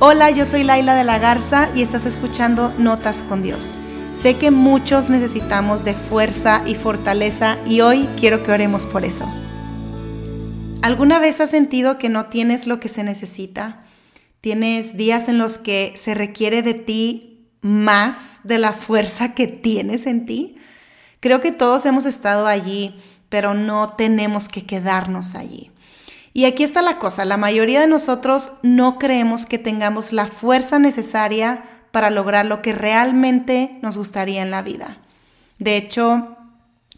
Hola, yo soy Laila de la Garza y estás escuchando Notas con Dios. Sé que muchos necesitamos de fuerza y fortaleza y hoy quiero que oremos por eso. ¿Alguna vez has sentido que no tienes lo que se necesita? ¿Tienes días en los que se requiere de ti más de la fuerza que tienes en ti? Creo que todos hemos estado allí, pero no tenemos que quedarnos allí. Y aquí está la cosa, la mayoría de nosotros no creemos que tengamos la fuerza necesaria para lograr lo que realmente nos gustaría en la vida. De hecho,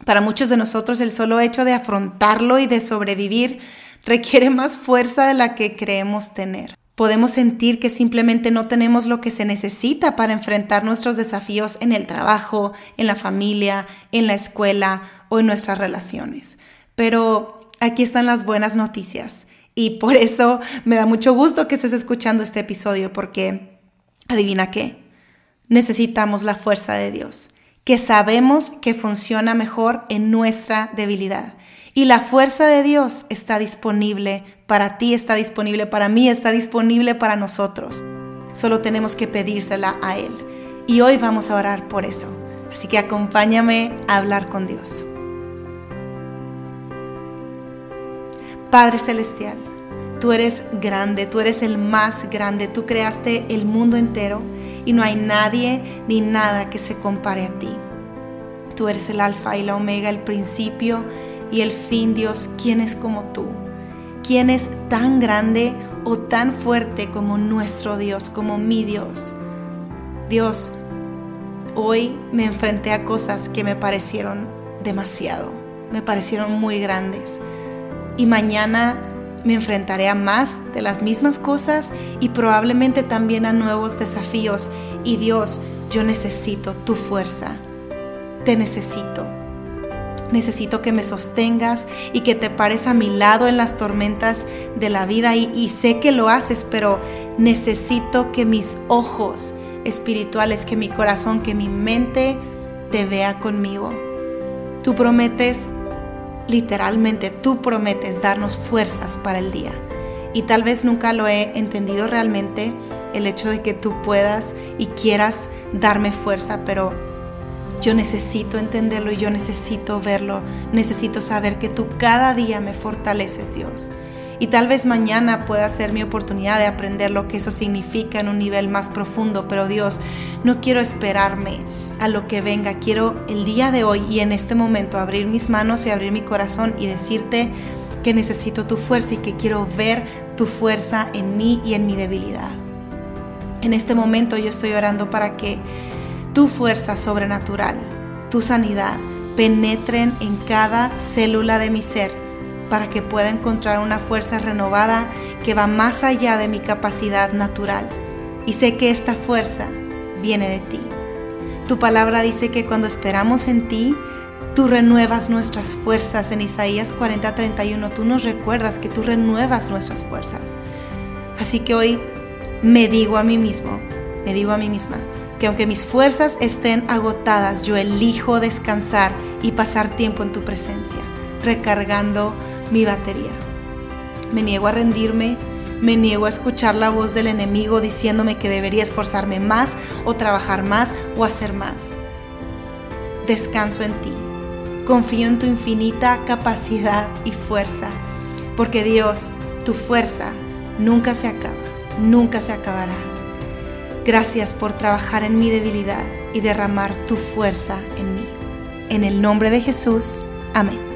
para muchos de nosotros el solo hecho de afrontarlo y de sobrevivir requiere más fuerza de la que creemos tener. Podemos sentir que simplemente no tenemos lo que se necesita para enfrentar nuestros desafíos en el trabajo, en la familia, en la escuela o en nuestras relaciones. Pero aquí están las buenas noticias. Y por eso me da mucho gusto que estés escuchando este episodio, porque adivina qué, necesitamos la fuerza de Dios, que sabemos que funciona mejor en nuestra debilidad. Y la fuerza de Dios está disponible para ti, está disponible para mí, está disponible para nosotros. Solo tenemos que pedírsela a Él. Y hoy vamos a orar por eso. Así que acompáñame a hablar con Dios. Padre Celestial, tú eres grande, tú eres el más grande, tú creaste el mundo entero y no hay nadie ni nada que se compare a ti. Tú eres el alfa y la omega, el principio y el fin, Dios. ¿Quién es como tú? ¿Quién es tan grande o tan fuerte como nuestro Dios, como mi Dios? Dios, hoy me enfrenté a cosas que me parecieron demasiado, me parecieron muy grandes y mañana me enfrentaré a más de las mismas cosas y probablemente también a nuevos desafíos. Y Dios, yo necesito tu fuerza. Te necesito. Necesito que me sostengas y que te pares a mi lado en las tormentas de la vida. Y, y sé que lo haces, pero necesito que mis ojos espirituales, que mi corazón, que mi mente te vea conmigo. Tú prometes literalmente tú prometes darnos fuerzas para el día. Y tal vez nunca lo he entendido realmente, el hecho de que tú puedas y quieras darme fuerza, pero yo necesito entenderlo y yo necesito verlo, necesito saber que tú cada día me fortaleces, Dios. Y tal vez mañana pueda ser mi oportunidad de aprender lo que eso significa en un nivel más profundo, pero Dios, no quiero esperarme a lo que venga. Quiero el día de hoy y en este momento abrir mis manos y abrir mi corazón y decirte que necesito tu fuerza y que quiero ver tu fuerza en mí y en mi debilidad. En este momento yo estoy orando para que tu fuerza sobrenatural, tu sanidad, penetren en cada célula de mi ser para que pueda encontrar una fuerza renovada que va más allá de mi capacidad natural. Y sé que esta fuerza viene de ti. Tu palabra dice que cuando esperamos en ti, tú renuevas nuestras fuerzas. En Isaías 40:31 tú nos recuerdas que tú renuevas nuestras fuerzas. Así que hoy me digo a mí mismo, me digo a mí misma, que aunque mis fuerzas estén agotadas, yo elijo descansar y pasar tiempo en tu presencia, recargando mi batería. Me niego a rendirme, me niego a escuchar la voz del enemigo diciéndome que debería esforzarme más o trabajar más o hacer más. Descanso en ti. Confío en tu infinita capacidad y fuerza, porque Dios, tu fuerza nunca se acaba, nunca se acabará. Gracias por trabajar en mi debilidad y derramar tu fuerza en mí. En el nombre de Jesús, amén.